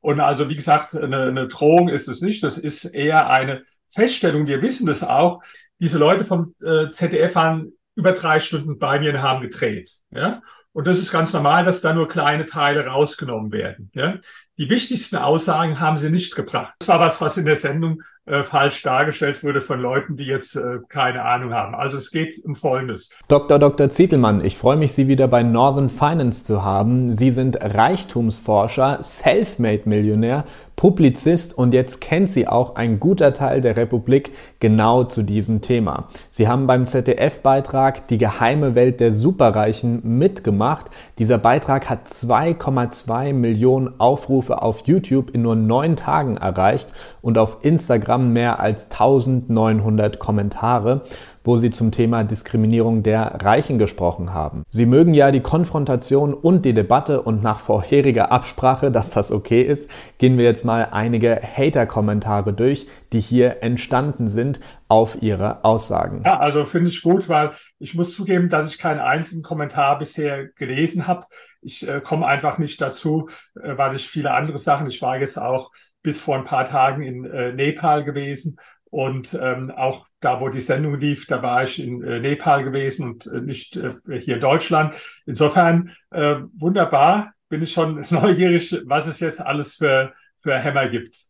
Und also, wie gesagt, eine, eine Drohung ist es nicht. Das ist eher eine Feststellung. Wir wissen das auch. Diese Leute vom äh, ZDF waren über drei Stunden bei mir und haben gedreht. Ja? Und das ist ganz normal, dass da nur kleine Teile rausgenommen werden. Ja? Die wichtigsten Aussagen haben sie nicht gebracht. Das war was, was in der Sendung äh, falsch dargestellt wurde von Leuten, die jetzt äh, keine Ahnung haben. Also es geht um Folgendes. Dr. Dr. Zietelmann, ich freue mich, Sie wieder bei Northern Finance zu haben. Sie sind Reichtumsforscher, Selfmade-Millionär, Publizist und jetzt kennt Sie auch ein guter Teil der Republik genau zu diesem Thema. Sie haben beim ZDF-Beitrag Die geheime Welt der Superreichen mitgemacht. Dieser Beitrag hat 2,2 Millionen Aufrufe auf YouTube in nur neun Tagen erreicht und auf Instagram mehr als 1900 Kommentare wo sie zum Thema Diskriminierung der Reichen gesprochen haben. Sie mögen ja die Konfrontation und die Debatte und nach vorheriger Absprache, dass das okay ist, gehen wir jetzt mal einige Hater-Kommentare durch, die hier entstanden sind auf ihre Aussagen. Ja, also finde ich gut, weil ich muss zugeben, dass ich keinen einzigen Kommentar bisher gelesen habe. Ich äh, komme einfach nicht dazu, äh, weil ich viele andere Sachen, ich war jetzt auch bis vor ein paar Tagen in äh, Nepal gewesen und ähm, auch da, wo die Sendung lief, da war ich in äh, Nepal gewesen und äh, nicht äh, hier in Deutschland. Insofern äh, wunderbar, bin ich schon neugierig, was es jetzt alles für, für Hämmer gibt.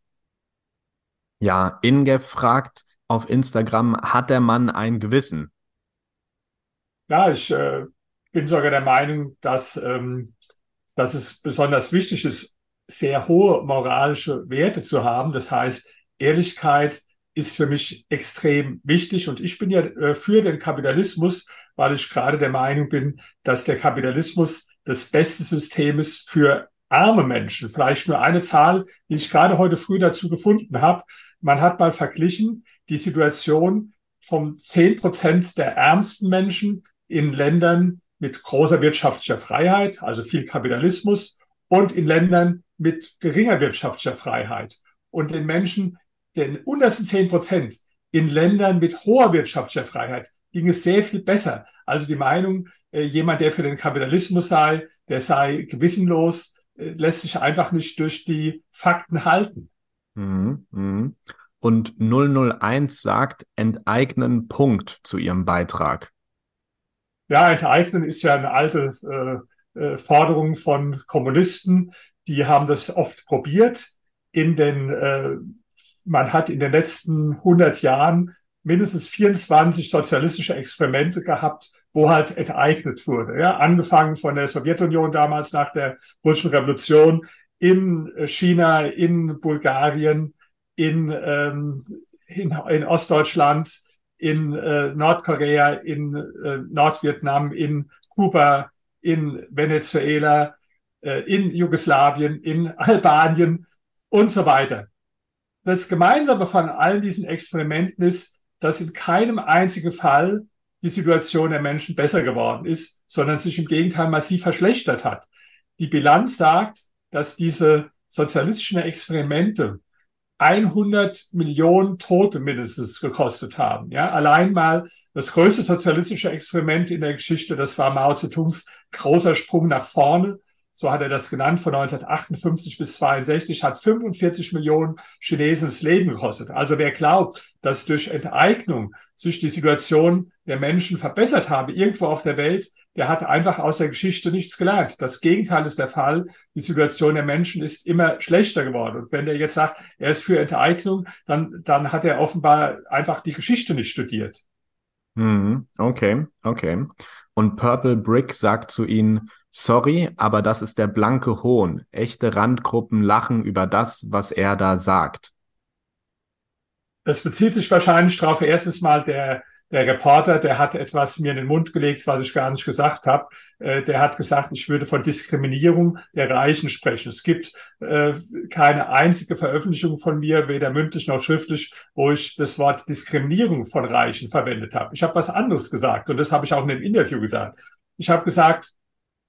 Ja, Inge fragt auf Instagram, hat der Mann ein Gewissen? Ja, ich äh, bin sogar der Meinung, dass, ähm, dass es besonders wichtig ist, sehr hohe moralische Werte zu haben. Das heißt, Ehrlichkeit, ist für mich extrem wichtig. Und ich bin ja äh, für den Kapitalismus, weil ich gerade der Meinung bin, dass der Kapitalismus das beste System ist für arme Menschen. Vielleicht nur eine Zahl, die ich gerade heute früh dazu gefunden habe. Man hat mal verglichen die Situation vom 10 Prozent der ärmsten Menschen in Ländern mit großer wirtschaftlicher Freiheit, also viel Kapitalismus, und in Ländern mit geringer wirtschaftlicher Freiheit. Und den Menschen, den untersten 10 Prozent in Ländern mit hoher wirtschaftlicher Freiheit ging es sehr viel besser. Also die Meinung, äh, jemand, der für den Kapitalismus sei, der sei gewissenlos, äh, lässt sich einfach nicht durch die Fakten halten. Mhm, mhm. Und 001 sagt enteignen Punkt zu ihrem Beitrag. Ja, enteignen ist ja eine alte äh, äh, Forderung von Kommunisten. Die haben das oft probiert in den man hat in den letzten 100 Jahren mindestens 24 sozialistische Experimente gehabt, wo halt enteignet wurde. Ja, angefangen von der Sowjetunion damals nach der russischen Revolution in China, in Bulgarien, in, ähm, in, in Ostdeutschland, in äh, Nordkorea, in äh, Nordvietnam, in Kuba, in Venezuela, äh, in Jugoslawien, in Albanien und so weiter. Das Gemeinsame von all diesen Experimenten ist, dass in keinem einzigen Fall die Situation der Menschen besser geworden ist, sondern sich im Gegenteil massiv verschlechtert hat. Die Bilanz sagt, dass diese sozialistischen Experimente 100 Millionen Tote mindestens gekostet haben. Ja, allein mal das größte sozialistische Experiment in der Geschichte, das war Mao Zedongs großer Sprung nach vorne so hat er das genannt, von 1958 bis 62, hat 45 Millionen Chinesen das Leben gekostet. Also wer glaubt, dass durch Enteignung sich die Situation der Menschen verbessert habe, irgendwo auf der Welt, der hat einfach aus der Geschichte nichts gelernt. Das Gegenteil ist der Fall. Die Situation der Menschen ist immer schlechter geworden. Und wenn der jetzt sagt, er ist für Enteignung, dann, dann hat er offenbar einfach die Geschichte nicht studiert. Mhm. Okay, okay. Und Purple Brick sagt zu ihnen, Sorry, aber das ist der blanke Hohn. Echte Randgruppen lachen über das, was er da sagt. Das bezieht sich wahrscheinlich darauf, erstens mal der, der Reporter, der hat etwas mir in den Mund gelegt, was ich gar nicht gesagt habe. Äh, der hat gesagt, ich würde von Diskriminierung der Reichen sprechen. Es gibt äh, keine einzige Veröffentlichung von mir, weder mündlich noch schriftlich, wo ich das Wort Diskriminierung von Reichen verwendet habe. Ich habe was anderes gesagt und das habe ich auch in dem Interview gesagt. Ich habe gesagt,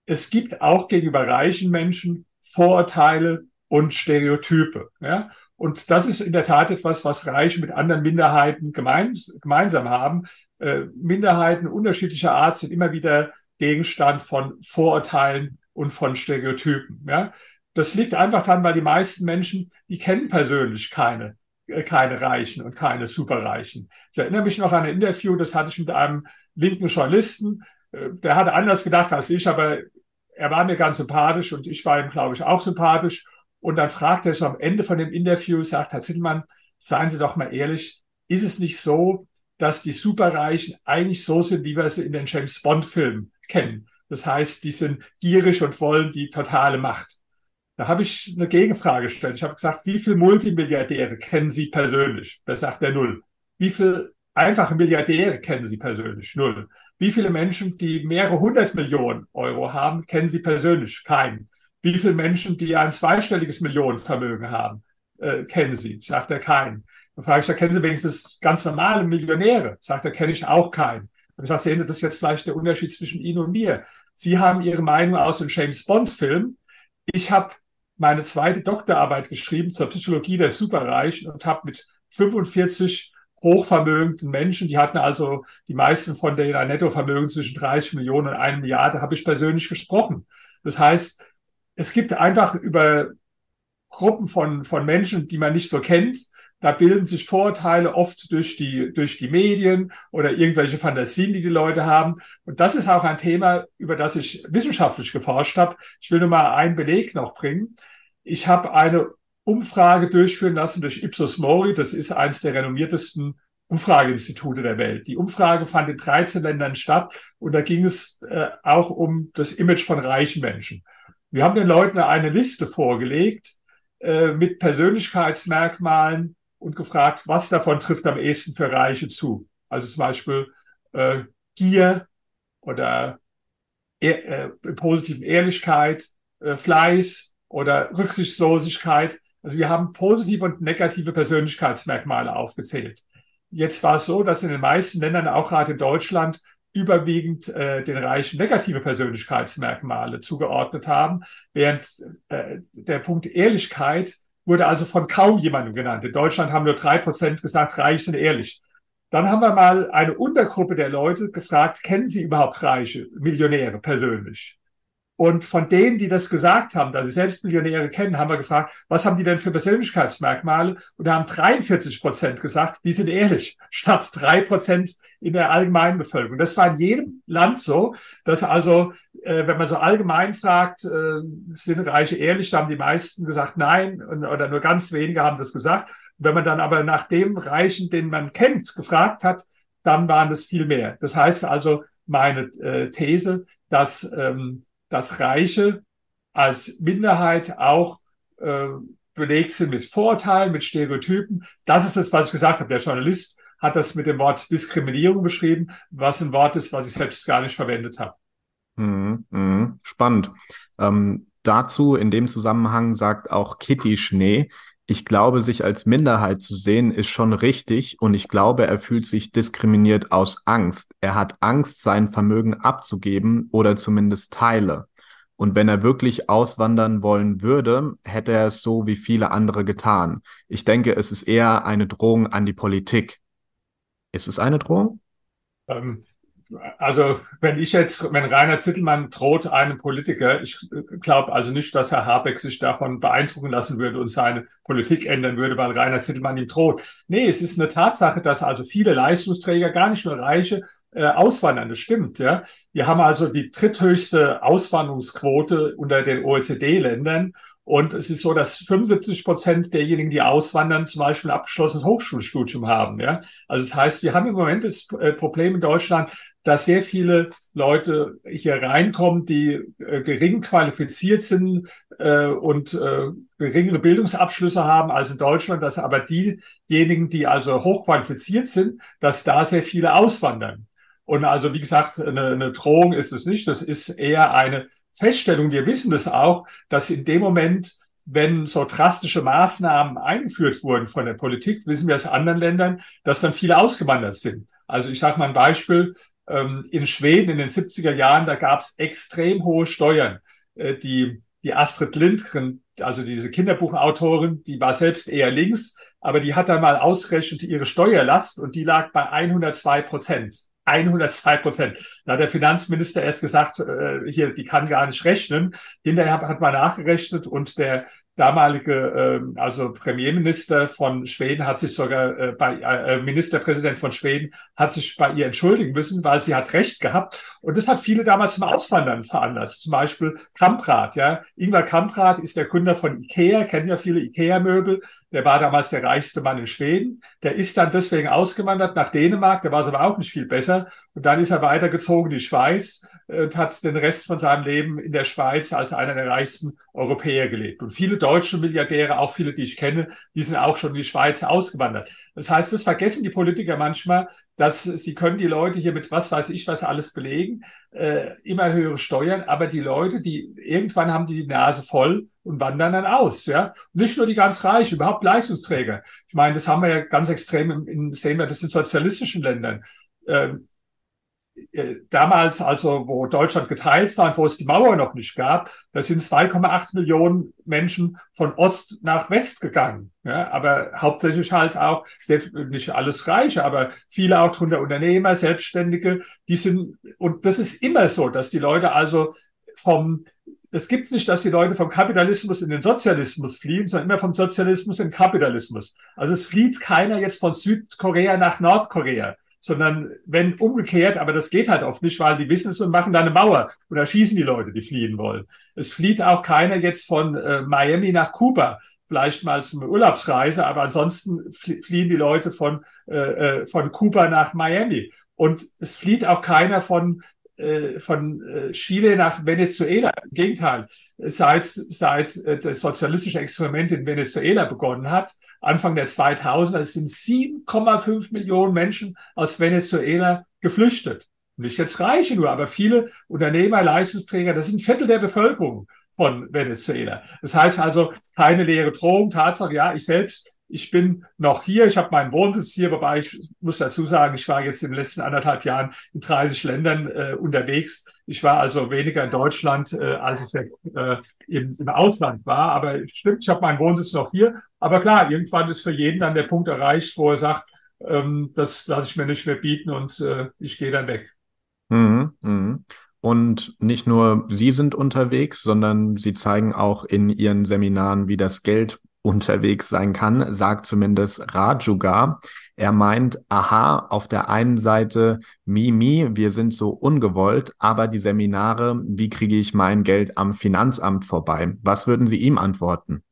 es gibt auch gegenüber reichen Menschen Vorurteile und Stereotype. Ja? Und das ist in der Tat etwas, was Reiche mit anderen Minderheiten gemein, gemeinsam haben. Äh, Minderheiten unterschiedlicher Art sind immer wieder Gegenstand von Vorurteilen und von Stereotypen. Ja? Das liegt einfach daran, weil die meisten Menschen, die kennen persönlich keine, äh, keine Reichen und keine Superreichen. Ich erinnere mich noch an ein Interview, das hatte ich mit einem linken Journalisten, der hatte anders gedacht als ich, aber er war mir ganz sympathisch und ich war ihm, glaube ich, auch sympathisch. Und dann fragt er so am Ende von dem Interview, sagt Herr Zittelmann, seien Sie doch mal ehrlich, ist es nicht so, dass die Superreichen eigentlich so sind, wie wir sie in den James Bond-Filmen kennen? Das heißt, die sind gierig und wollen die totale Macht. Da habe ich eine Gegenfrage gestellt. Ich habe gesagt, wie viele Multimilliardäre kennen Sie persönlich? Da sagt er null. Wie viele einfache Milliardäre kennen Sie persönlich? Null. Wie viele Menschen, die mehrere hundert Millionen Euro haben, kennen Sie persönlich? Keinen. Wie viele Menschen, die ein zweistelliges Millionenvermögen haben, äh, kennen Sie? Sagt er keinen. Dann frage ich, da kennen Sie wenigstens ganz normale Millionäre? Sagt er, kenne ich auch keinen. Dann sagt, sehen Sie, das ist jetzt vielleicht der Unterschied zwischen Ihnen und mir. Sie haben Ihre Meinung aus dem James Bond-Film. Ich habe meine zweite Doktorarbeit geschrieben zur Psychologie der Superreichen und habe mit 45 hochvermögenden Menschen, die hatten also die meisten von denen ein Nettovermögen zwischen 30 Millionen und 1 Milliarde, habe ich persönlich gesprochen. Das heißt, es gibt einfach über Gruppen von, von Menschen, die man nicht so kennt, da bilden sich Vorurteile oft durch die, durch die Medien oder irgendwelche Fantasien, die die Leute haben. Und das ist auch ein Thema, über das ich wissenschaftlich geforscht habe. Ich will nur mal einen Beleg noch bringen. Ich habe eine Umfrage durchführen lassen durch Ipsos Mori. Das ist eines der renommiertesten Umfrageinstitute der Welt. Die Umfrage fand in 13 Ländern statt und da ging es äh, auch um das Image von reichen Menschen. Wir haben den Leuten eine Liste vorgelegt äh, mit Persönlichkeitsmerkmalen und gefragt, was davon trifft am ehesten für Reiche zu. Also zum Beispiel äh, Gier oder äh, positiven Ehrlichkeit, äh, Fleiß oder Rücksichtslosigkeit. Also wir haben positive und negative Persönlichkeitsmerkmale aufgezählt. Jetzt war es so, dass in den meisten Ländern, auch gerade in Deutschland, überwiegend äh, den Reichen negative Persönlichkeitsmerkmale zugeordnet haben, während äh, der Punkt Ehrlichkeit wurde also von kaum jemandem genannt. In Deutschland haben nur drei Prozent gesagt, reich sind ehrlich. Dann haben wir mal eine Untergruppe der Leute gefragt, kennen Sie überhaupt Reiche, Millionäre persönlich? Und von denen, die das gesagt haben, da sie selbst Millionäre kennen, haben wir gefragt, was haben die denn für Persönlichkeitsmerkmale? Und da haben 43 Prozent gesagt, die sind ehrlich, statt drei Prozent in der allgemeinen Bevölkerung. Das war in jedem Land so, dass also, äh, wenn man so allgemein fragt, äh, sind Reiche ehrlich, da haben die meisten gesagt nein und, oder nur ganz wenige haben das gesagt. wenn man dann aber nach dem Reichen, den man kennt, gefragt hat, dann waren es viel mehr. Das heißt also, meine äh, These, dass ähm, dass Reiche als Minderheit auch äh, belegt sind mit Vorurteilen, mit Stereotypen. Das ist das, was ich gesagt habe. Der Journalist hat das mit dem Wort Diskriminierung beschrieben, was ein Wort ist, was ich selbst gar nicht verwendet habe. Mhm, mh, spannend. Ähm, dazu in dem Zusammenhang sagt auch Kitty Schnee, ich glaube, sich als Minderheit zu sehen, ist schon richtig und ich glaube, er fühlt sich diskriminiert aus Angst. Er hat Angst, sein Vermögen abzugeben oder zumindest Teile. Und wenn er wirklich auswandern wollen würde, hätte er es so wie viele andere getan. Ich denke, es ist eher eine Drohung an die Politik. Ist es eine Drohung? Ähm, also wenn ich jetzt, wenn Rainer Zittelmann droht einem Politiker, ich glaube also nicht, dass Herr Habeck sich davon beeindrucken lassen würde und seine Politik ändern würde, weil Rainer Zittelmann ihm droht. Nee, es ist eine Tatsache, dass also viele Leistungsträger, gar nicht nur Reiche, äh, auswandern. Das stimmt, ja. Wir haben also die dritthöchste Auswanderungsquote unter den OECD-Ländern. Und es ist so, dass 75 Prozent derjenigen, die auswandern, zum Beispiel ein abgeschlossenes Hochschulstudium haben. Ja? Also das heißt, wir haben im Moment das äh, Problem in Deutschland, dass sehr viele Leute hier reinkommen, die äh, gering qualifiziert sind äh, und äh, geringere Bildungsabschlüsse haben als in Deutschland, dass aber diejenigen, die also hochqualifiziert sind, dass da sehr viele auswandern. Und also, wie gesagt, eine, eine Drohung ist es nicht. Das ist eher eine Feststellung, wir wissen das auch, dass in dem Moment, wenn so drastische Maßnahmen eingeführt wurden von der Politik, wissen wir aus anderen Ländern, dass dann viele ausgewandert sind. Also ich sage mal ein Beispiel, ähm, in Schweden in den 70er Jahren, da gab es extrem hohe Steuern. Äh, die, die Astrid Lindgren, also diese Kinderbuchautorin, die war selbst eher links, aber die hat dann mal ausgerechnet ihre Steuerlast und die lag bei 102 Prozent. 102 Prozent. Da hat der Finanzminister erst gesagt, äh, hier, die kann gar nicht rechnen. Hinterher hat man nachgerechnet und der damalige, äh, also Premierminister von Schweden hat sich sogar äh, bei äh, Ministerpräsident von Schweden hat sich bei ihr entschuldigen müssen, weil sie hat Recht gehabt. Und das hat viele damals zum Auswandern veranlasst. Zum Beispiel Kamprad, ja. Ingvar Kamprad ist der Gründer von Ikea, kennen ja viele Ikea-Möbel. Der war damals der reichste Mann in Schweden. Der ist dann deswegen ausgewandert nach Dänemark. Da war es aber auch nicht viel besser. Und dann ist er weitergezogen in die Schweiz äh, und hat den Rest von seinem Leben in der Schweiz als einer der reichsten Europäer gelebt. Und viele deutsche Milliardäre, auch viele, die ich kenne, die sind auch schon in die Schweiz ausgewandert. Das heißt, das vergessen die Politiker manchmal, dass sie können die Leute hier mit was weiß ich was alles belegen, äh, immer höhere Steuern, aber die Leute, die irgendwann haben die, die Nase voll und wandern dann aus, ja. nicht nur die ganz Reichen, überhaupt Leistungsträger. Ich meine, das haben wir ja ganz extrem in, in sehen wir das in sozialistischen Ländern. Ähm, äh, damals, also wo Deutschland geteilt war und wo es die Mauer noch nicht gab, da sind 2,8 Millionen Menschen von Ost nach West gegangen. Ja, aber hauptsächlich halt auch, nicht alles Reiche, aber viele auch drunter Unternehmer, Selbstständige, die sind, und das ist immer so, dass die Leute also vom, es gibt nicht, dass die Leute vom Kapitalismus in den Sozialismus fliehen, sondern immer vom Sozialismus in den Kapitalismus. Also es flieht keiner jetzt von Südkorea nach Nordkorea sondern wenn umgekehrt, aber das geht halt oft nicht, weil die wissen es und machen da eine Mauer da schießen die Leute, die fliehen wollen. Es flieht auch keiner jetzt von äh, Miami nach Kuba, vielleicht mal zum Urlaubsreise, aber ansonsten fliehen die Leute von, äh, äh, von Kuba nach Miami. Und es flieht auch keiner von von äh, Chile nach Venezuela. Im Gegenteil, seit, seit äh, das sozialistische Experiment in Venezuela begonnen hat, Anfang der 2000er, sind 7,5 Millionen Menschen aus Venezuela geflüchtet. Nicht jetzt Reiche nur, aber viele Unternehmer, Leistungsträger, das sind Viertel der Bevölkerung von Venezuela. Das heißt also keine leere Drohung, Tatsache, ja, ich selbst ich bin noch hier, ich habe meinen Wohnsitz hier, wobei ich muss dazu sagen, ich war jetzt in den letzten anderthalb Jahren in 30 Ländern äh, unterwegs. Ich war also weniger in Deutschland, äh, als ich äh, im, im Ausland war. Aber stimmt, ich habe meinen Wohnsitz noch hier. Aber klar, irgendwann ist für jeden dann der Punkt erreicht, wo er sagt, ähm, das lasse ich mir nicht mehr bieten und äh, ich gehe dann weg. Mhm, mh. Und nicht nur Sie sind unterwegs, sondern Sie zeigen auch in Ihren Seminaren, wie das Geld unterwegs sein kann, sagt zumindest Rajugar. Er meint, aha, auf der einen Seite Mimi, wir sind so ungewollt, aber die Seminare, wie kriege ich mein Geld am Finanzamt vorbei? Was würden Sie ihm antworten?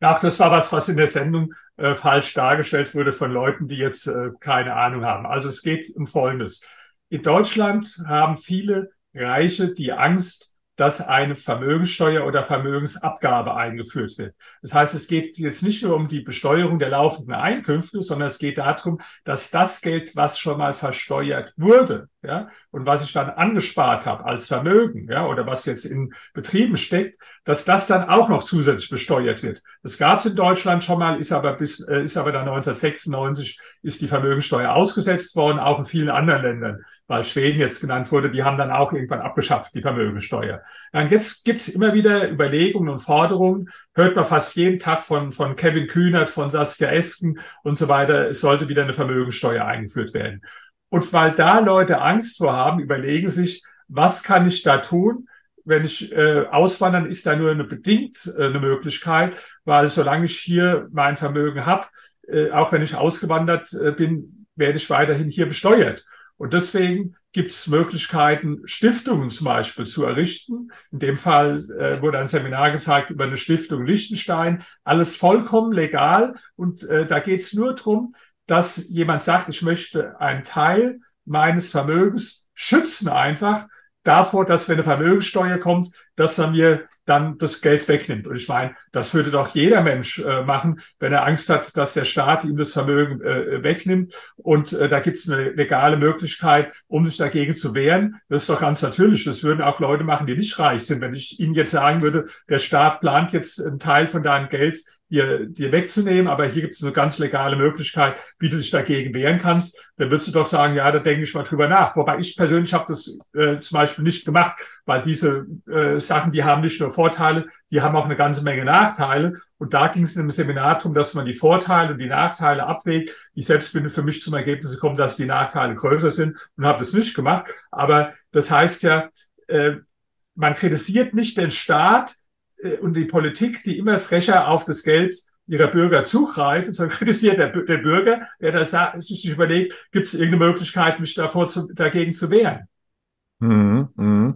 Ach, das war was, was in der Sendung äh, falsch dargestellt wurde von Leuten, die jetzt äh, keine Ahnung haben. Also es geht um Folgendes. In Deutschland haben viele Reiche die Angst, dass eine Vermögenssteuer oder Vermögensabgabe eingeführt wird. Das heißt, es geht jetzt nicht nur um die Besteuerung der laufenden Einkünfte, sondern es geht darum, dass das Geld, was schon mal versteuert wurde, ja, und was ich dann angespart habe als Vermögen, ja, oder was jetzt in Betrieben steckt, dass das dann auch noch zusätzlich besteuert wird. Das gab es in Deutschland schon mal, ist aber bis, äh, ist aber dann 1996 ist die Vermögenssteuer ausgesetzt worden, auch in vielen anderen Ländern, weil Schweden jetzt genannt wurde, die haben dann auch irgendwann abgeschafft, die Vermögenssteuer. Ja, und jetzt gibt's immer wieder Überlegungen und Forderungen, hört man fast jeden Tag von, von Kevin Kühnert, von Saskia Esken und so weiter, es sollte wieder eine Vermögenssteuer eingeführt werden. Und weil da Leute Angst vor haben, überlegen sich, was kann ich da tun? Wenn ich äh, auswandern, ist da nur eine bedingt äh, eine Möglichkeit, weil solange ich hier mein Vermögen habe, äh, auch wenn ich ausgewandert äh, bin, werde ich weiterhin hier besteuert. Und deswegen gibt es Möglichkeiten, Stiftungen zum Beispiel zu errichten. In dem Fall äh, wurde ein Seminar gesagt über eine Stiftung Liechtenstein. Alles vollkommen legal. Und äh, da geht es nur drum dass jemand sagt, ich möchte einen Teil meines Vermögens schützen einfach davor, dass wenn eine Vermögenssteuer kommt, dass er mir dann das Geld wegnimmt. Und ich meine, das würde doch jeder Mensch äh, machen, wenn er Angst hat, dass der Staat ihm das Vermögen äh, wegnimmt. Und äh, da gibt es eine legale Möglichkeit, um sich dagegen zu wehren. Das ist doch ganz natürlich. Das würden auch Leute machen, die nicht reich sind. Wenn ich Ihnen jetzt sagen würde, der Staat plant jetzt einen Teil von deinem Geld dir, dir wegzunehmen, aber hier gibt es eine ganz legale Möglichkeit, wie du dich dagegen wehren kannst, dann würdest du doch sagen, ja, da denke ich mal drüber nach. Wobei ich persönlich habe das äh, zum Beispiel nicht gemacht, weil diese äh, Sachen, die haben nicht nur Vorteile, die haben auch eine ganze Menge Nachteile. Und da ging es in einem Seminar darum, dass man die Vorteile und die Nachteile abwägt. Ich selbst bin für mich zum Ergebnis gekommen, dass die Nachteile größer sind und habe das nicht gemacht. Aber das heißt ja, äh, man kritisiert nicht den Staat, und die Politik, die immer frecher auf das Geld ihrer Bürger zugreifen, sondern kritisiert der, der Bürger, der da sich überlegt, gibt es irgendeine Möglichkeit, mich davor zu, dagegen zu wehren. Mhm, mh.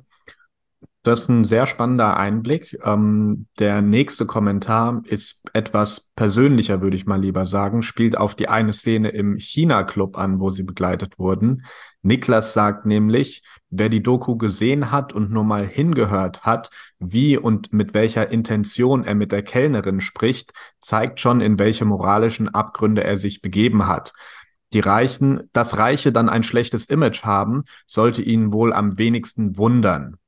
Das ist ein sehr spannender Einblick. Ähm, der nächste Kommentar ist etwas persönlicher, würde ich mal lieber sagen, spielt auf die eine Szene im China-Club an, wo sie begleitet wurden. Niklas sagt nämlich, wer die Doku gesehen hat und nur mal hingehört hat, wie und mit welcher Intention er mit der Kellnerin spricht, zeigt schon, in welche moralischen Abgründe er sich begeben hat. Die Reichen, dass Reiche dann ein schlechtes Image haben, sollte ihn wohl am wenigsten wundern.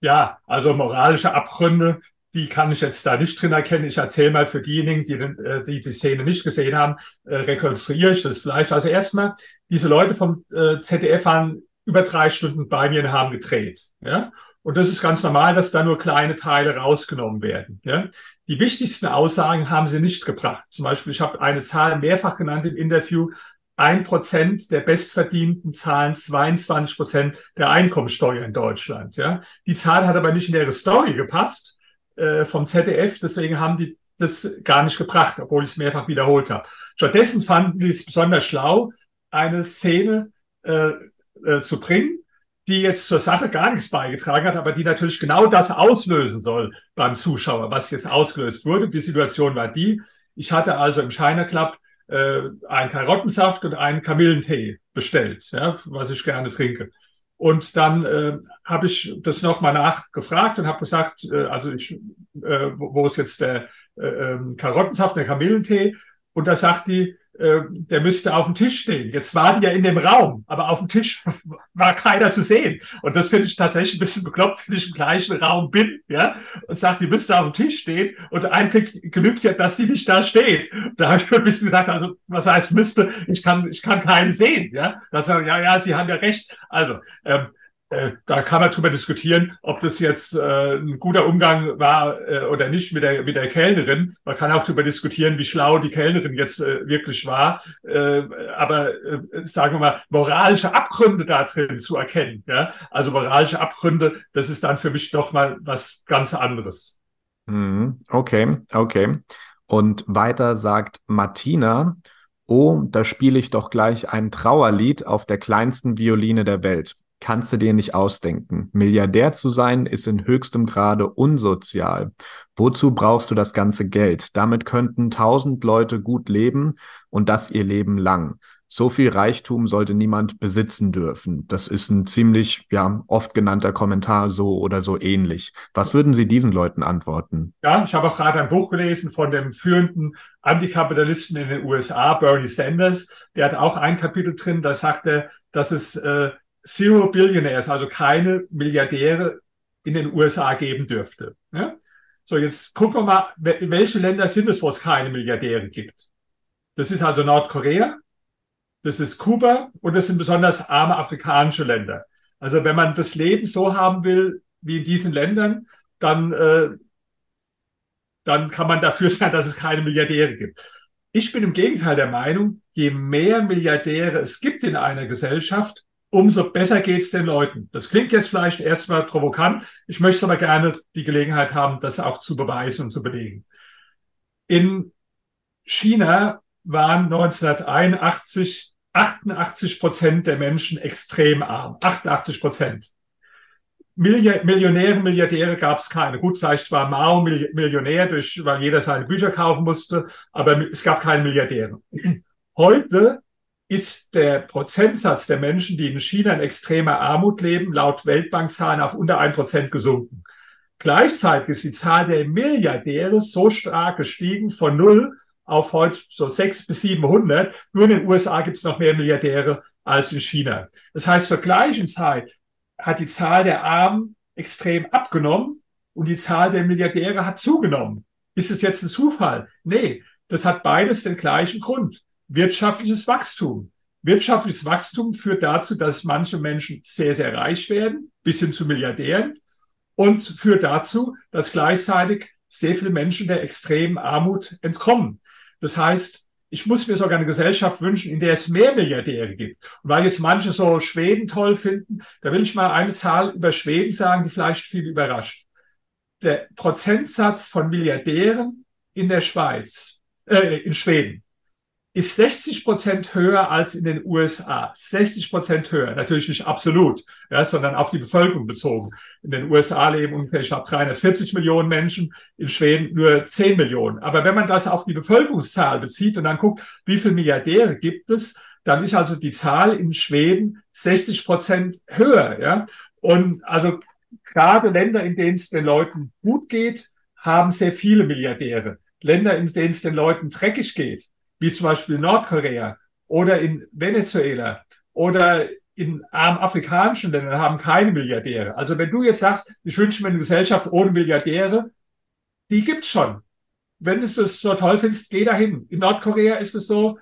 Ja, also moralische Abgründe, die kann ich jetzt da nicht drin erkennen. Ich erzähle mal für diejenigen, die, äh, die die Szene nicht gesehen haben, äh, rekonstruiere ich das vielleicht. Also erstmal, diese Leute vom äh, ZDF waren über drei Stunden bei mir und haben gedreht. Ja? Und das ist ganz normal, dass da nur kleine Teile rausgenommen werden. Ja? Die wichtigsten Aussagen haben sie nicht gebracht. Zum Beispiel, ich habe eine Zahl mehrfach genannt im Interview, ein Prozent der Bestverdienten zahlen 22 Prozent der Einkommensteuer in Deutschland. Ja, die Zahl hat aber nicht in ihre Story gepasst äh, vom ZDF, deswegen haben die das gar nicht gebracht, obwohl ich es mehrfach wiederholt habe. Stattdessen fanden die es besonders schlau, eine Szene äh, äh, zu bringen, die jetzt zur Sache gar nichts beigetragen hat, aber die natürlich genau das auslösen soll beim Zuschauer, was jetzt ausgelöst wurde. Die Situation war die, ich hatte also im China Club äh, einen Karottensaft und einen Kamillentee bestellt, ja, was ich gerne trinke. Und dann äh, habe ich das nochmal nachgefragt und habe gesagt, äh, also ich, äh, wo, wo ist jetzt der äh, ähm, Karottensaft, der Kamillentee? Und da sagt die, äh, der müsste auf dem Tisch stehen. Jetzt war die ja in dem Raum, aber auf dem Tisch war keiner zu sehen. Und das finde ich tatsächlich ein bisschen bekloppt, wenn ich im gleichen Raum bin, ja, und sagt, die müsste auf dem Tisch stehen. Und eigentlich genügt ja, dass die nicht da steht. Da habe ich ein bisschen gesagt, also, was heißt müsste? Ich kann, ich kann keinen sehen, ja. Da sagen, ja, ja, Sie haben ja recht. Also, ähm, äh, da kann man drüber diskutieren, ob das jetzt äh, ein guter Umgang war äh, oder nicht mit der, mit der Kellnerin. Man kann auch drüber diskutieren, wie schlau die Kellnerin jetzt äh, wirklich war. Äh, aber äh, sagen wir mal, moralische Abgründe da drin zu erkennen. Ja? Also moralische Abgründe, das ist dann für mich doch mal was ganz anderes. Mhm. Okay, okay. Und weiter sagt Martina, oh, da spiele ich doch gleich ein Trauerlied auf der kleinsten Violine der Welt kannst du dir nicht ausdenken. Milliardär zu sein ist in höchstem Grade unsozial. Wozu brauchst du das ganze Geld? Damit könnten tausend Leute gut leben und das ihr Leben lang. So viel Reichtum sollte niemand besitzen dürfen. Das ist ein ziemlich, ja, oft genannter Kommentar so oder so ähnlich. Was würden Sie diesen Leuten antworten? Ja, ich habe auch gerade ein Buch gelesen von dem führenden Antikapitalisten in den USA, Bernie Sanders. Der hat auch ein Kapitel drin, da sagt er, dass es äh, Zero Billionaires, also keine Milliardäre in den USA geben dürfte. Ja? So, jetzt gucken wir mal, welche Länder sind es, wo es keine Milliardäre gibt. Das ist also Nordkorea, das ist Kuba und das sind besonders arme afrikanische Länder. Also wenn man das Leben so haben will wie in diesen Ländern, dann, äh, dann kann man dafür sein, dass es keine Milliardäre gibt. Ich bin im Gegenteil der Meinung, je mehr Milliardäre es gibt in einer Gesellschaft, umso besser geht's den Leuten. Das klingt jetzt vielleicht erstmal provokant. Ich möchte aber gerne die Gelegenheit haben, das auch zu beweisen und zu belegen. In China waren 1981 88 Prozent der Menschen extrem arm. 88 Prozent. Millionäre, Milliardäre gab es keine. Gut, vielleicht war Mao Millionär, durch, weil jeder seine Bücher kaufen musste, aber es gab keine Milliardäre. Heute ist der Prozentsatz der Menschen, die in China in extremer Armut leben, laut Weltbankzahlen auf unter ein Prozent gesunken. Gleichzeitig ist die Zahl der Milliardäre so stark gestiegen von null auf heute so sechs bis 700. Nur in den USA gibt es noch mehr Milliardäre als in China. Das heißt, zur gleichen Zeit hat die Zahl der Armen extrem abgenommen und die Zahl der Milliardäre hat zugenommen. Ist es jetzt ein Zufall? Nee, das hat beides den gleichen Grund. Wirtschaftliches Wachstum. Wirtschaftliches Wachstum führt dazu, dass manche Menschen sehr, sehr reich werden, bis hin zu Milliardären, und führt dazu, dass gleichzeitig sehr viele Menschen der extremen Armut entkommen. Das heißt, ich muss mir sogar eine Gesellschaft wünschen, in der es mehr Milliardäre gibt. Und weil jetzt manche so Schweden toll finden, da will ich mal eine Zahl über Schweden sagen, die vielleicht viel überrascht. Der Prozentsatz von Milliardären in der Schweiz, äh, in Schweden, ist 60 Prozent höher als in den USA. 60 Prozent höher. Natürlich nicht absolut, ja, sondern auf die Bevölkerung bezogen. In den USA leben ungefähr, ich glaube, 340 Millionen Menschen, in Schweden nur 10 Millionen. Aber wenn man das auf die Bevölkerungszahl bezieht und dann guckt, wie viele Milliardäre gibt es, dann ist also die Zahl in Schweden 60 Prozent höher. Ja? Und also gerade Länder, in denen es den Leuten gut geht, haben sehr viele Milliardäre. Länder, in denen es den Leuten dreckig geht, wie zum Beispiel Nordkorea oder in Venezuela oder in armen afrikanischen Ländern haben keine Milliardäre. Also wenn du jetzt sagst, ich wünsche mir eine Gesellschaft ohne Milliardäre, die gibt's schon. Wenn du es so toll findest, geh dahin. In Nordkorea ist es so,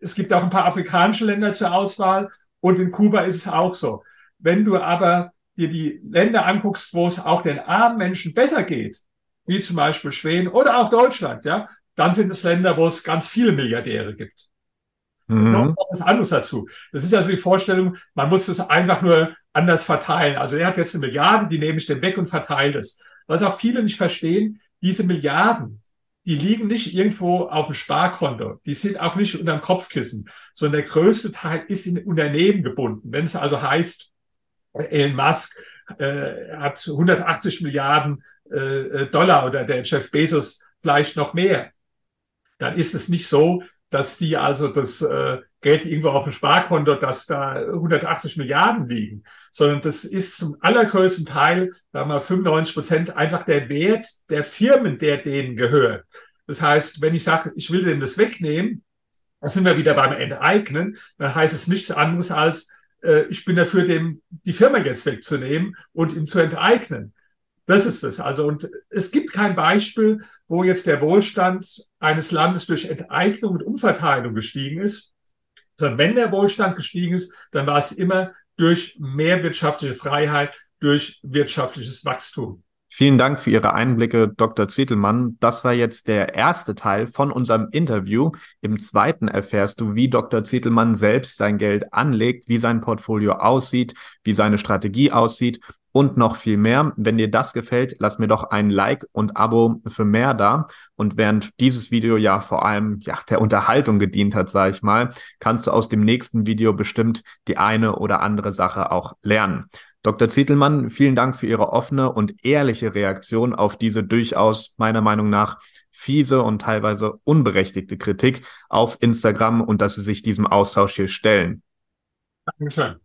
es gibt auch ein paar afrikanische Länder zur Auswahl und in Kuba ist es auch so. Wenn du aber dir die Länder anguckst, wo es auch den armen Menschen besser geht, wie zum Beispiel Schweden oder auch Deutschland, ja, dann sind es Länder, wo es ganz viele Milliardäre gibt. Mhm. Noch was anderes dazu. Das ist also die Vorstellung, man muss es einfach nur anders verteilen. Also er hat jetzt eine Milliarde, die nehme ich dem weg und verteile es. Was auch viele nicht verstehen, diese Milliarden, die liegen nicht irgendwo auf dem Sparkonto. Die sind auch nicht unter dem Kopfkissen, sondern der größte Teil ist in Unternehmen gebunden. Wenn es also heißt, Elon Musk äh, hat 180 Milliarden äh, Dollar oder der Jeff Bezos vielleicht noch mehr dann ist es nicht so, dass die also das äh, Geld irgendwo auf dem Sparkonto, dass da 180 Milliarden liegen, sondern das ist zum allergrößten Teil, sagen wir 95 Prozent, einfach der Wert der Firmen, der denen gehört. Das heißt, wenn ich sage, ich will dem das wegnehmen, dann sind wir wieder beim Enteignen, dann heißt es nichts anderes als, äh, ich bin dafür, dem die Firma jetzt wegzunehmen und ihn zu enteignen. Das ist es. Also, und es gibt kein Beispiel, wo jetzt der Wohlstand eines Landes durch Enteignung und Umverteilung gestiegen ist, sondern wenn der Wohlstand gestiegen ist, dann war es immer durch mehr wirtschaftliche Freiheit, durch wirtschaftliches Wachstum. Vielen Dank für Ihre Einblicke, Dr. Zittelmann. Das war jetzt der erste Teil von unserem Interview. Im zweiten erfährst du, wie Dr. Zittelmann selbst sein Geld anlegt, wie sein Portfolio aussieht, wie seine Strategie aussieht und noch viel mehr. Wenn dir das gefällt, lass mir doch ein Like und Abo für mehr da. Und während dieses Video ja vor allem ja, der Unterhaltung gedient hat, sage ich mal, kannst du aus dem nächsten Video bestimmt die eine oder andere Sache auch lernen. Dr. Zietelmann, vielen Dank für Ihre offene und ehrliche Reaktion auf diese durchaus meiner Meinung nach fiese und teilweise unberechtigte Kritik auf Instagram und dass Sie sich diesem Austausch hier stellen. Dankeschön.